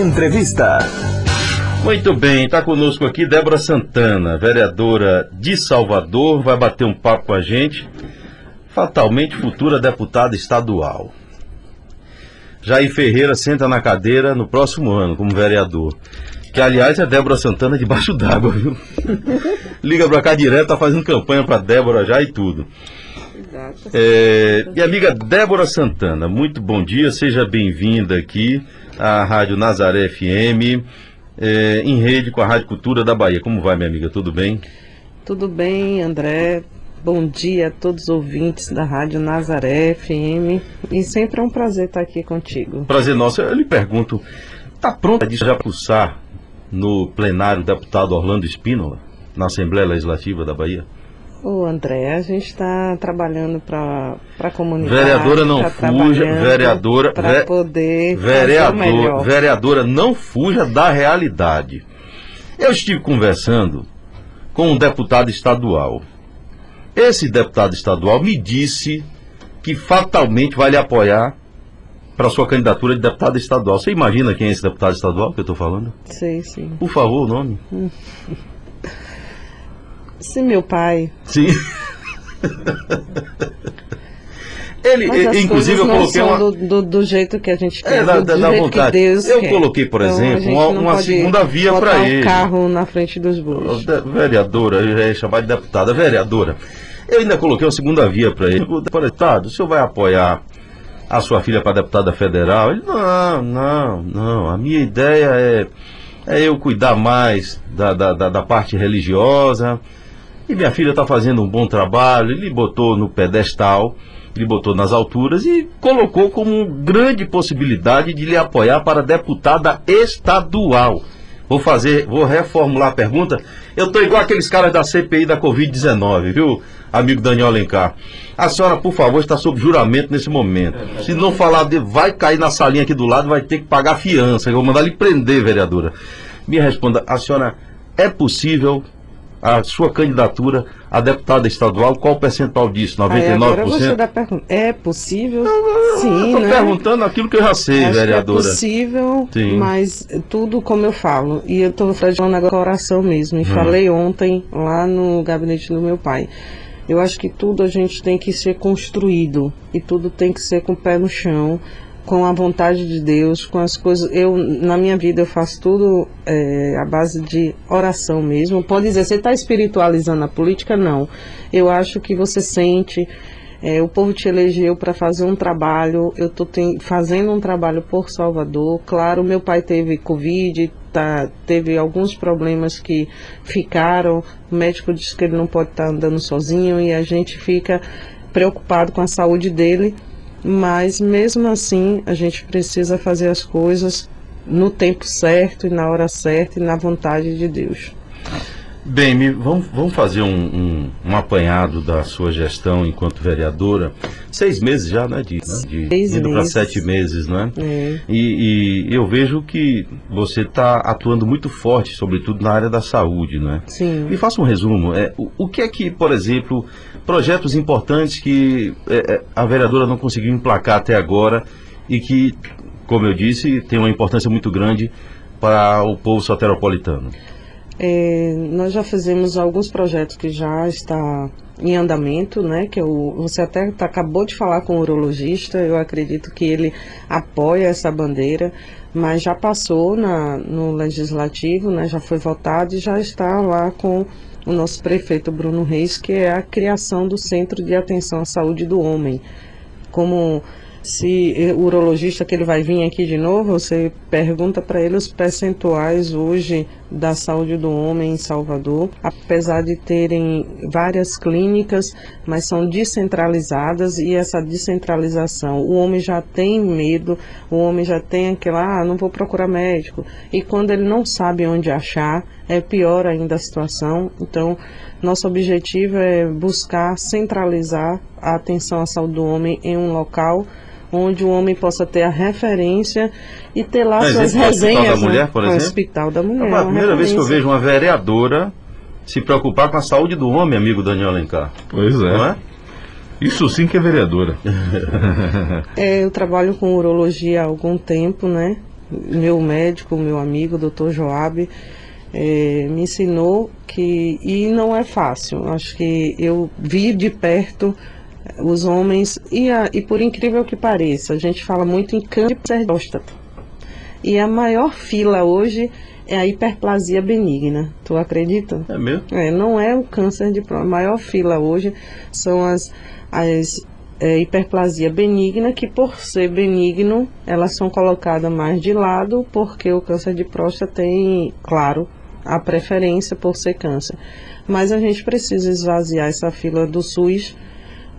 Entrevista. Muito bem, está conosco aqui Débora Santana, vereadora de Salvador, vai bater um papo com a gente, fatalmente futura deputada estadual. Jair Ferreira senta na cadeira no próximo ano como vereador. Que aliás é Débora Santana debaixo d'água, viu? Liga pra cá direto, tá fazendo campanha pra Débora já e tudo. Exato. É, minha amiga Débora Santana, muito bom dia, seja bem-vinda aqui à Rádio Nazaré FM, é, em rede com a Rádio Cultura da Bahia. Como vai, minha amiga? Tudo bem? Tudo bem, André? Bom dia a todos os ouvintes da Rádio Nazaré FM. E sempre é um prazer estar aqui contigo. Prazer nosso. Eu lhe pergunto, tá pronta de já pulsar no plenário deputado Orlando Espínola, na Assembleia Legislativa da Bahia? Ô, André, a gente está trabalhando para a comunidade. Vereadora não tá fuja, vereadora, Para poder o vereador, vereadora, não fuja da realidade. Eu estive conversando com um deputado estadual. Esse deputado estadual me disse que fatalmente vai lhe apoiar para sua candidatura de deputado estadual. Você imagina quem é esse deputado estadual que eu estou falando? Sei, sim. Por favor, o nome. Se meu pai. Sim. Ele, Mas as inclusive, eu coloquei uma. do, do, do jeito que a gente quer. É, dá, do, jeito vontade. eu quer. coloquei, por Então, exemplo, uma, uma segunda via para um ele. carro na frente dos de- Vereadora, eu já ia chamar de deputada, vereadora. Eu ainda coloquei uma segunda via para ele. Deputado, o senhor vai apoiar a sua filha para deputada federal? Ele, não, não, não. A minha ideia é, é eu cuidar mais da, da, da, da parte religiosa. E minha filha está fazendo um bom trabalho. Ele botou no pedestal, ele botou nas alturas e colocou como grande possibilidade de lhe apoiar para deputada estadual. Vou fazer, vou reformular a pergunta. Eu tô igual aqueles caras da CPI da Covid-19, viu, amigo Daniel Alencar? A senhora, por favor, está sob juramento nesse momento. Se não falar de vai cair na salinha aqui do lado, vai ter que pagar fiança. Eu vou mandar lhe prender, vereadora. Me responda, a senhora é possível a sua candidatura a deputada estadual? Qual o percentual disso? Aí agora você 99%? dá pergunta. É possível? Sim, Estou né? perguntando aquilo que eu já sei, Acho vereadora. Que é possível, Sim. mas tudo como eu falo. E eu estou falando agora coração mesmo. Hum. E falei ontem lá no gabinete do meu pai. Eu acho que tudo a gente tem que ser construído. E tudo tem que ser com o pé no chão, com a vontade de Deus, com as coisas. Eu, na minha vida, eu faço tudo é, à base de oração mesmo. Pode dizer, você está espiritualizando a política? Não. Eu acho que você sente. É, o povo te elegeu para fazer um trabalho, eu estou fazendo um trabalho por Salvador. Claro, meu pai teve Covid, tá, teve alguns problemas que ficaram. O médico disse que ele não pode estar andando sozinho e a gente fica preocupado com a saúde dele. Mas mesmo assim, a gente precisa fazer as coisas no tempo certo e na hora certa e na vontade de Deus. Bem, me- vamos, vamos fazer um, um, um apanhado da sua gestão enquanto vereadora. Seis meses já, né? De, né, de Seis indo para sete meses, né? É. E, e eu vejo que você está atuando muito forte, sobretudo na área da saúde, né? Sim. Me faça um resumo. É, o, o que é que, por exemplo, projetos importantes que é, é, a vereadora não conseguiu emplacar até agora e que, como eu disse, tem uma importância muito grande para o povo soteropolitano? É, nós já fizemos alguns projetos que já está em andamento, né? Que eu, você até tá- acabou de falar com o urologista, eu acredito que ele apoia essa bandeira, mas já passou na, no legislativo, né? Já foi votado e já está lá com o nosso prefeito Bruno Reis, que é a criação do Centro de Atenção à Saúde do Homem. Como se eh, o urologista que ele vai vir aqui de novo, você pergunta para ele os percentuais hoje da saúde do homem em Salvador, apesar de terem várias clínicas, mas são descentralizadas e essa descentralização, o homem já tem medo, o homem já tem aquela, ah, não vou procurar médico, e quando ele não sabe onde achar, é pior ainda a situação. Então, nosso objetivo é buscar centralizar a atenção à saúde do homem em um local onde o homem possa ter a referência e ter lá suas o Hospital resenhas. da Mulher, né? por exemplo? Hospital da Mulher. É a primeira vez que eu vejo uma vereadora se preocupar com a saúde do homem, amigo Daniel Alencar. Pois é. Não é? Isso sim que é vereadora. É, eu trabalho com urologia há algum tempo, né? meu médico, meu amigo, doutor Joab, é, me ensinou que e não é fácil. Acho que eu vi de perto os homens e, a, e por incrível que pareça, a gente fala muito em câncer de próstata. E a maior fila hoje é a hiperplasia benigna. Tu acredita? É mesmo? É, não é o câncer de próstata. A maior fila hoje são as, as é, hiperplasia benigna, que por ser benigno, elas são colocadas mais de lado, porque o câncer de próstata tem, claro, a preferência por ser câncer. Mas a gente precisa esvaziar essa fila do SUS,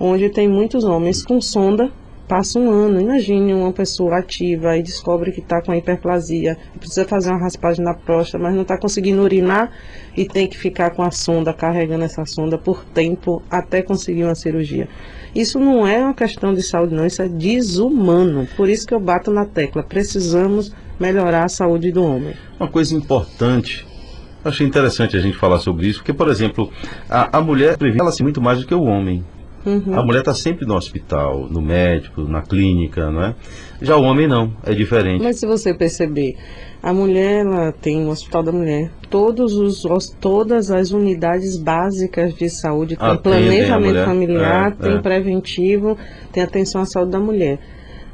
onde tem muitos homens com sonda, passa um ano. Imagine uma pessoa ativa e descobre que está com hiperplasia, precisa fazer uma raspagem na próstata, mas não está conseguindo urinar e tem que ficar com a sonda, carregando essa sonda por tempo até conseguir uma cirurgia. Isso não é uma questão de saúde, não, isso é desumano. Por isso que eu bato na tecla. Precisamos melhorar a saúde do homem. Uma coisa importante Achei interessante a gente falar sobre isso, porque, por exemplo, a, a mulher ela-se muito mais do que o homem. Uhum. A mulher está sempre no hospital, no médico, na clínica, não é? Já o homem não, é diferente. Mas se você perceber, a mulher ela tem o Hospital da Mulher, todos os, todas as unidades básicas de saúde, tem Atendem planejamento familiar, é, tem é. preventivo, tem atenção à saúde da mulher.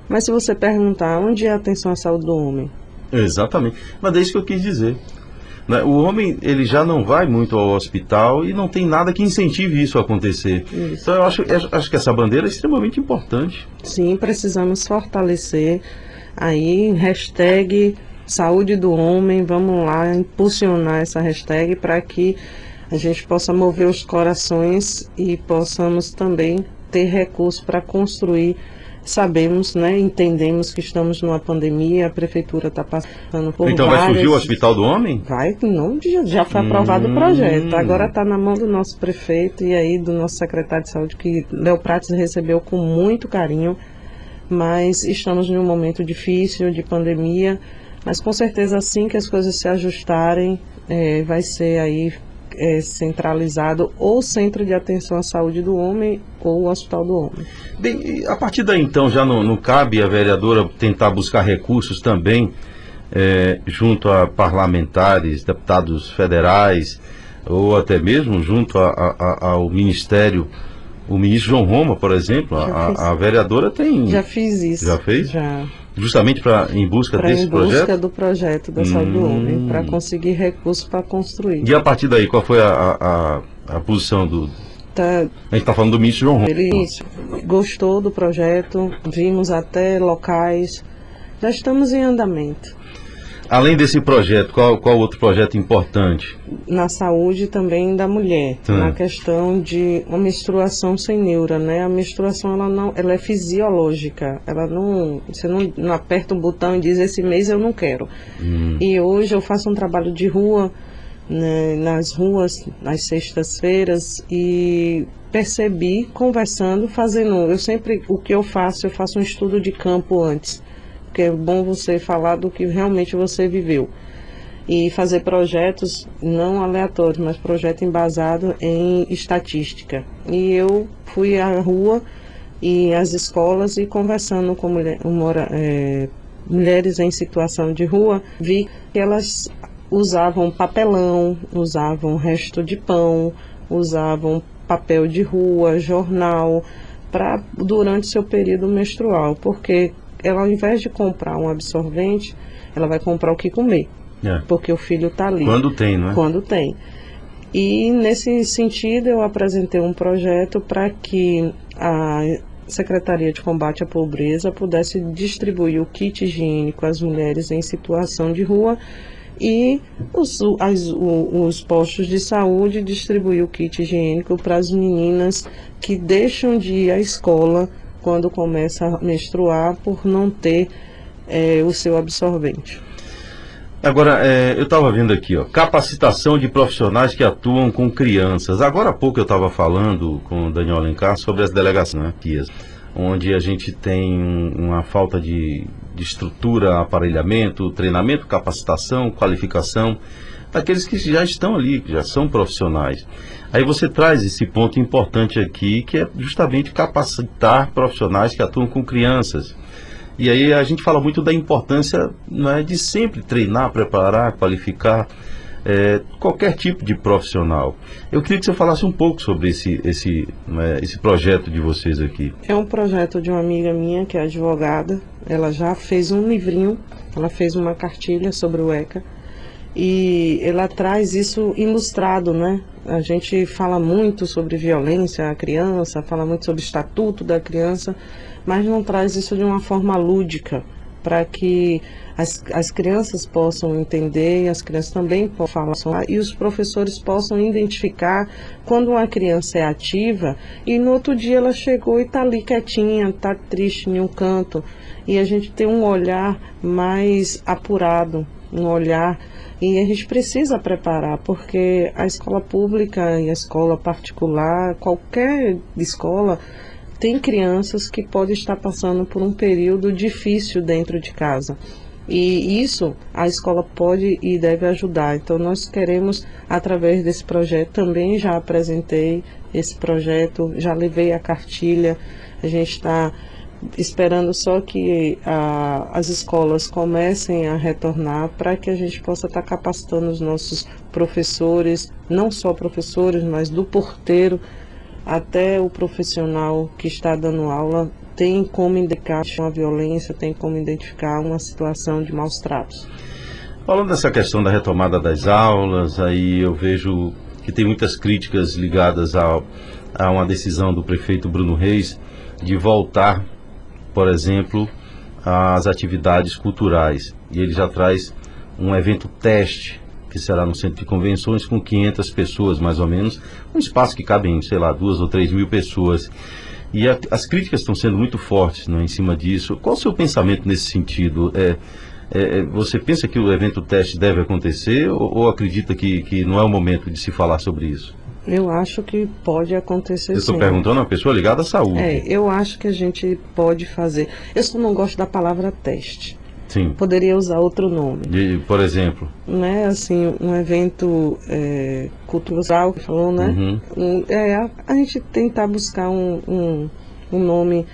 Mas se você perguntar onde é a atenção à saúde do homem? Exatamente. Mas é isso que eu quis dizer. Né? O homem ele já não vai muito ao hospital e não tem nada que incentive isso a acontecer. Isso. Então eu acho, eu acho que essa bandeira é extremamente importante. Sim, precisamos fortalecer aí hashtag saúde do homem, vamos lá impulsionar essa hashtag para que a gente possa mover os corações e possamos também ter recursos para construir sabemos, né, entendemos que estamos numa pandemia, a prefeitura está passando por Então várias... vai surgir o Hospital do Homem? Vai, não, já foi aprovado hum... o projeto. Agora está na mão do nosso prefeito e aí do nosso secretário de saúde, que Léo Prates recebeu com muito carinho, mas estamos em um momento difícil de pandemia, mas com certeza assim que as coisas se ajustarem, é, vai ser aí é, centralizado ou Centro de Atenção à Saúde do Homem ou o Hospital do Homem. Bem, a partir daí então já não, não cabe a vereadora tentar buscar recursos também é, junto a parlamentares, deputados federais ou até mesmo junto a, a, ao Ministério o ministro João Roma, por exemplo, a, a, vereadora tem. Já fiz isso. Já fez? Já. Justamente para em busca pra desse projeto? Em busca do projeto da hum. saúde do homem, para conseguir recursos para construir. E a partir daí, qual foi a, a, a posição do. Tá, a gente está falando do ministro João Roma. Ele gostou do projeto, vimos até locais, já estamos em andamento. Além desse projeto, qual, qual outro projeto importante? Na saúde também da mulher, hum. na questão de uma menstruação sem neura, né? A menstruação ela não, ela é fisiológica, ela não, você não, não aperta um botão e diz esse mês eu não quero. Hum. E hoje eu faço um trabalho de rua né, nas ruas, nas sextas-feiras e percebi conversando, fazendo, eu sempre o que eu faço, eu faço um estudo de campo antes porque é bom você falar do que realmente você viveu. E fazer projetos não aleatórios, mas projeto embasado em estatística. E eu fui à rua e às escolas e conversando com mulher, mora, é, mulheres em situação de rua, vi que elas usavam papelão, usavam resto de pão, usavam papel de rua, jornal, para durante seu período menstrual, porque ela ao invés de comprar um absorvente, ela vai comprar o que comer. É. Porque o filho está ali. Quando tem, não é? Quando tem. E nesse sentido eu apresentei um projeto para que a Secretaria de Combate à Pobreza pudesse distribuir o kit higiênico às mulheres em situação de rua e os, as, os postos de saúde distribuir o kit higiênico para as meninas que deixam de ir à escola quando começa a menstruar por não ter é, o seu absorvente. Agora, é, eu estava vendo aqui, ó, capacitação de profissionais que atuam com crianças. Agora há pouco eu estava falando com o Daniel Alencar sobre as delegações, né, onde a gente tem uma falta de, de estrutura, aparelhamento, treinamento, capacitação, qualificação daqueles que já estão ali, que já são profissionais. Aí você traz esse ponto importante aqui, que é justamente capacitar profissionais que atuam com crianças. E aí a gente fala muito da importância né, de sempre treinar, preparar, qualificar é, qualquer tipo de profissional. Eu queria que você falasse um pouco sobre esse, esse, né, esse projeto de vocês aqui. É um projeto de uma amiga minha que é advogada. Ela já fez um livrinho, ela fez uma cartilha sobre o ECA e ela traz isso ilustrado, né? A gente fala muito sobre violência à criança, fala muito sobre estatuto da criança, mas não traz isso de uma forma lúdica, para que as, as crianças possam entender, as crianças também possam falar, e os professores possam identificar quando uma criança é ativa e no outro dia ela chegou e está ali quietinha, está triste em um canto, e a gente tem um olhar mais apurado, um olhar e a gente precisa preparar, porque a escola pública e a escola particular, qualquer escola, tem crianças que podem estar passando por um período difícil dentro de casa. E isso a escola pode e deve ajudar. Então nós queremos, através desse projeto, também já apresentei esse projeto, já levei a cartilha, a gente está esperando só que a, as escolas comecem a retornar para que a gente possa estar tá capacitando os nossos professores, não só professores, mas do porteiro até o profissional que está dando aula tem como indicar uma violência, tem como identificar uma situação de maus tratos. Falando dessa questão da retomada das aulas, aí eu vejo que tem muitas críticas ligadas a, a uma decisão do prefeito Bruno Reis de voltar por exemplo, as atividades culturais. E ele já traz um evento teste, que será no centro de convenções, com 500 pessoas, mais ou menos, um espaço que cabem, sei lá, duas ou três mil pessoas. E a, as críticas estão sendo muito fortes né, em cima disso. Qual o seu pensamento nesse sentido? É, é, é, você pensa que o evento teste deve acontecer ou, ou acredita que, que não é o momento de se falar sobre isso? Eu acho que pode acontecer Eu estou perguntando a uma pessoa ligada à saúde. É, eu acho que a gente pode fazer. Eu só não gosto da palavra teste. Sim. Poderia usar outro nome. De, por exemplo? Né, assim, um evento é, cultural, que falou, né? Uhum. Um, é, a, a, gente tentar buscar um, um, um nome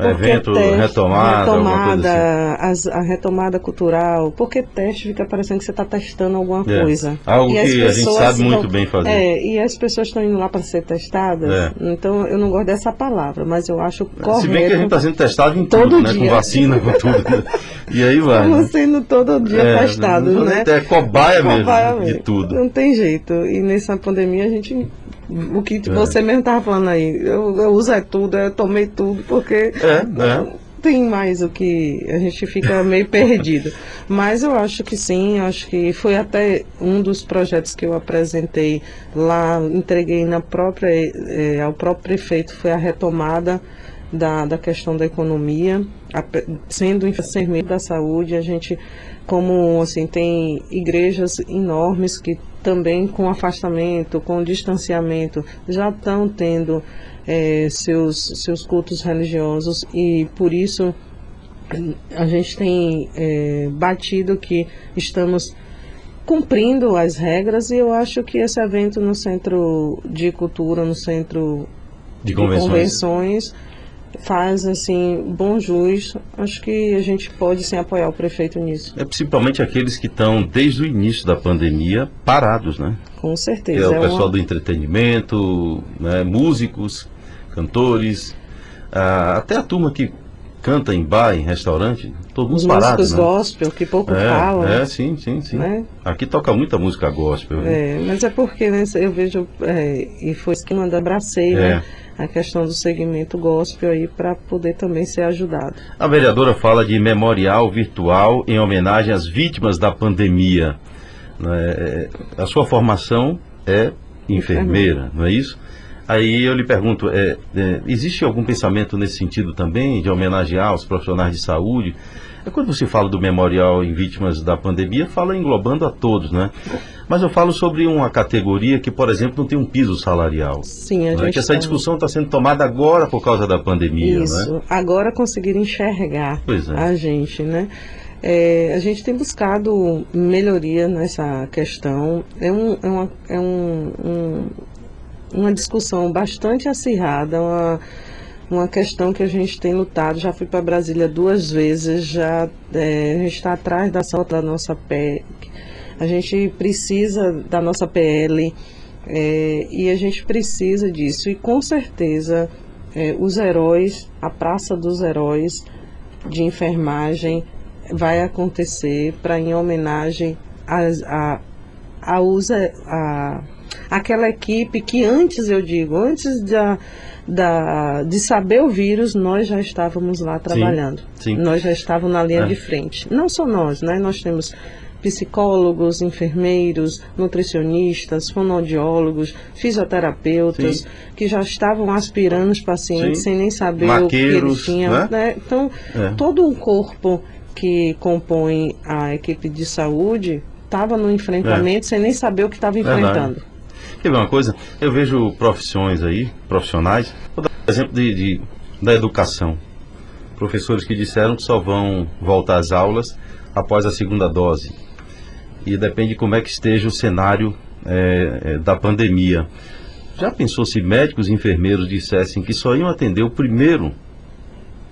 evento retomada, retomada assim. a retomada cultural, porque teste fica parecendo que você está testando alguma é. coisa. Algo e que a gente sabe muito bem fazer. É, e as pessoas estão indo lá para ser testadas, é. então eu não gosto dessa palavra, mas eu acho correto. Se bem que a gente está sendo testado em todo tudo, né? Dia. Com vacina, com tudo. Né? E aí vai. Estamos né? sendo todo dia é, testados, né? É cobaia, cobaia mesmo, mesmo, de tudo. Não tem jeito. E nessa pandemia a gente o que é. você mesmo estava falando aí. Eu, eu uso é tudo, eu tomei tudo, porque é, né? tem mais o que a gente fica meio perdido. Mas eu acho que sim, acho que foi até um dos projetos que eu apresentei lá, entreguei na própria, é, ao próprio prefeito, foi a retomada da, da questão da economia, a, sendo enfermeiro da saúde, a gente, como assim, tem igrejas enormes que também com afastamento, com distanciamento, já estão tendo é, seus, seus cultos religiosos e por isso a gente tem é, batido que estamos cumprindo as regras e eu acho que esse evento no Centro de Cultura, no Centro de convenções, de convenções faz assim bom jus. Acho que a gente pode sim apoiar o prefeito nisso. É principalmente aqueles que estão desde o início da pandemia parados, né? Com certeza. Que é o é pessoal uma... do entretenimento, né? músicos, cantores, ah, até a turma que canta em bar, em restaurante, todos Os parados. Músicos né? gospel, que pouco é, falam. É, sim, sim, sim. Né? Aqui toca muita música gospel. Né? É, mas é porque né, eu vejo, é, e foi isso que eu abracei, né? é. né? a questão do segmento gospel aí para poder também ser ajudado. A vereadora fala de memorial virtual em homenagem às vítimas da pandemia. É, a sua formação é enfermeira, não é isso? Aí eu lhe pergunto, é, é, existe algum pensamento nesse sentido também, de homenagear os profissionais de saúde? É quando você fala do memorial em vítimas da pandemia, fala englobando a todos, né? Mas eu falo sobre uma categoria que, por exemplo, não tem um piso salarial. Sim, a né? gente. Que essa tá... discussão está sendo tomada agora por causa da pandemia, Isso. Né? Agora conseguir enxergar é. a gente, né? É, a gente tem buscado melhoria nessa questão. É, um, é, uma, é um, um, uma discussão bastante acirrada, uma, uma questão que a gente tem lutado. Já fui para Brasília duas vezes, já é, a gente está atrás da ação da nossa PEC. A gente precisa da nossa PL é, e a gente precisa disso. E com certeza é, os heróis, a Praça dos Heróis de Enfermagem vai acontecer para em homenagem a, a, a, usa, a aquela equipe que antes, eu digo, antes da, da, de saber o vírus, nós já estávamos lá trabalhando. Sim, sim. Nós já estávamos na linha é. de frente. Não só nós, né? Nós temos psicólogos, enfermeiros, nutricionistas, fonoaudiólogos, fisioterapeutas, sim. que já estavam aspirando os pacientes sim. sem nem saber Maqueiros, o que eles tinham. Né? Né? Então, é. todo um corpo que compõe a equipe de saúde estava no enfrentamento é. sem nem saber o que estava enfrentando. Quer ver uma coisa? Eu vejo profissões aí, profissionais, vou dar um exemplo de, de, da educação. Professores que disseram que só vão voltar às aulas após a segunda dose. E depende de como é que esteja o cenário é, da pandemia. Já pensou se médicos e enfermeiros dissessem que só iam atender o primeiro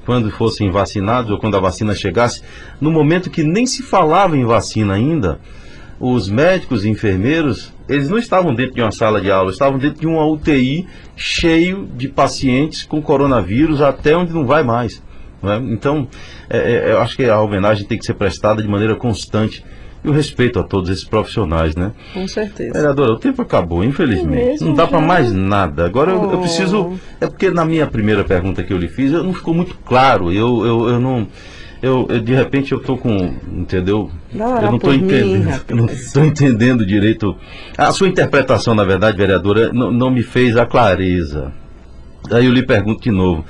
quando fossem vacinados ou quando a vacina chegasse, no momento que nem se falava em vacina ainda, os médicos e enfermeiros, eles não estavam dentro de uma sala de aula, estavam dentro de uma UTI cheio de pacientes com coronavírus até onde não vai mais. É? Então, é, é, eu acho que a homenagem tem que ser prestada de maneira constante e o respeito a todos esses profissionais, né? Com certeza. Vereadora, o tempo acabou, infelizmente. É não dá para mais nada. Agora oh. eu, eu, preciso. É porque na minha primeira pergunta que eu lhe fiz, não ficou muito claro. Eu, eu, eu não eu, eu, de repente eu tô com, entendeu? Não, eu não estou entendendo, eu não estou entendendo direito. A sua interpretação, na verdade, vereadora, não, não me fez a clareza. Aí eu lhe pergunto de novo.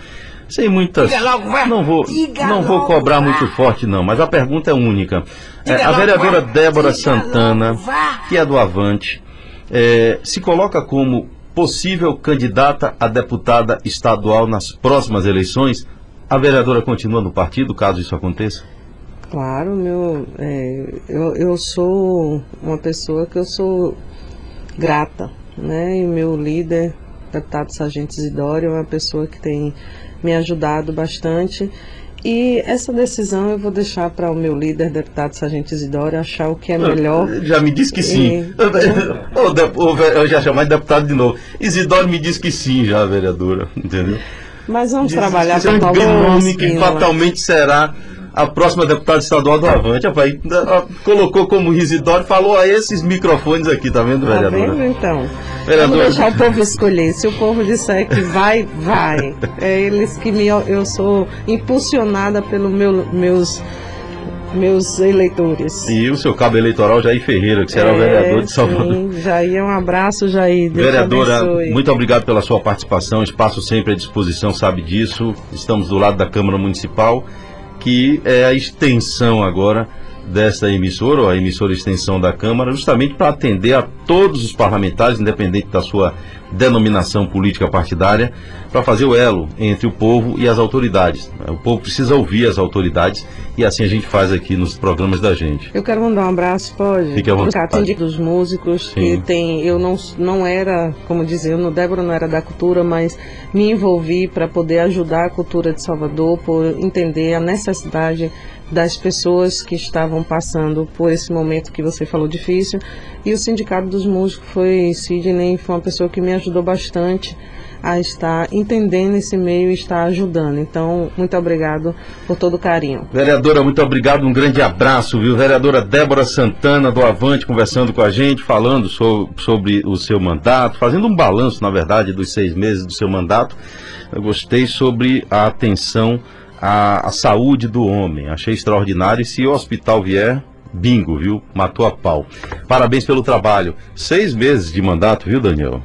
Sem muitas. Logo, não vou, não vou cobrar vá. muito forte, não, mas a pergunta é única. É, a vereadora vá. Débora Diga Santana, logo, que é do Avante, é, se coloca como possível candidata a deputada estadual nas próximas eleições a vereadora continua no partido, caso isso aconteça? Claro, meu, é, eu, eu sou uma pessoa que eu sou grata, né? E meu líder, deputado Sargento Isidório, é uma pessoa que tem me ajudado bastante. E essa decisão eu vou deixar para o meu líder, deputado Sargento Isidório, achar o que é melhor. Já me disse que sim. E... eu já chamei de deputado de novo. Isidório me disse que sim, já, vereadora, entendeu? Mas vamos trabalhar é com um Paulo nome que fatalmente será a próxima deputada estadual do Avante. Rapaz, colocou como Isidoro, falou a esses microfones aqui, tá vendo, Tá vereadora? vendo então? Vereadora. Vamos deixar o povo escolher. Se o povo disser que vai, vai. É eles que me, eu sou impulsionada pelos meu, meus, meus eleitores. E o seu cabo eleitoral, Jair Ferreira, que será o É, vereador de Salvador. Sim, Jair, um abraço, Jair. Deus Vereadora, abençoe. muito obrigado pela sua participação. Espaço sempre à disposição, sabe disso. Estamos do lado da Câmara Municipal, que é a extensão agora desta emissora, ou a emissora extensão da Câmara, justamente para atender a todos os parlamentares, independente da sua denominação política partidária, para fazer o elo entre o povo e as autoridades. O povo precisa ouvir as autoridades e assim a gente faz aqui nos programas da gente. Eu quero mandar um abraço, pode? Fique à vontade. Dos músicos, Sim. que tem, eu não, não era, como dizer, eu não, Débora não era da cultura, mas me envolvi para poder ajudar a cultura de Salvador, por entender a necessidade das pessoas que estavam passando por esse momento que você falou difícil. E o Sindicato dos Músicos foi, Sidney, foi uma pessoa que me ajudou bastante a estar entendendo esse meio e estar ajudando. Então, muito obrigado por todo o carinho. Vereadora, muito obrigado, um grande abraço, viu? Vereadora Débora Santana do Avante conversando com a gente, falando so- sobre o seu mandato, fazendo um balanço, na verdade, dos seis meses do seu mandato. Eu gostei sobre a atenção à, à saúde do homem. Achei extraordinário. E se o hospital vier, bingo, viu? Matou a pau. Parabéns pelo trabalho. Seis meses de mandato, viu, Daniel?